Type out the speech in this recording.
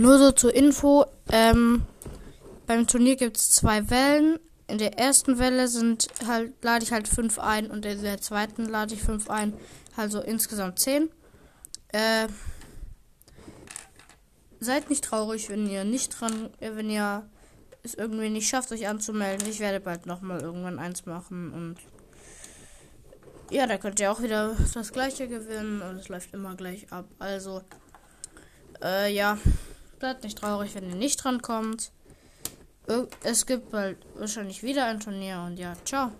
Nur so zur Info, ähm, beim Turnier gibt es zwei Wellen. In der ersten Welle sind halt, lade ich halt fünf ein und in der zweiten lade ich fünf ein. Also insgesamt zehn. Äh, seid nicht traurig, wenn ihr nicht dran, äh, wenn ihr es irgendwie nicht schafft, euch anzumelden. Ich werde bald nochmal irgendwann eins machen und ja, da könnt ihr auch wieder das gleiche gewinnen und es läuft immer gleich ab. Also, äh, ja, bleibt nicht traurig, wenn ihr nicht dran kommt. Es gibt bald wahrscheinlich wieder ein Turnier und ja, ciao.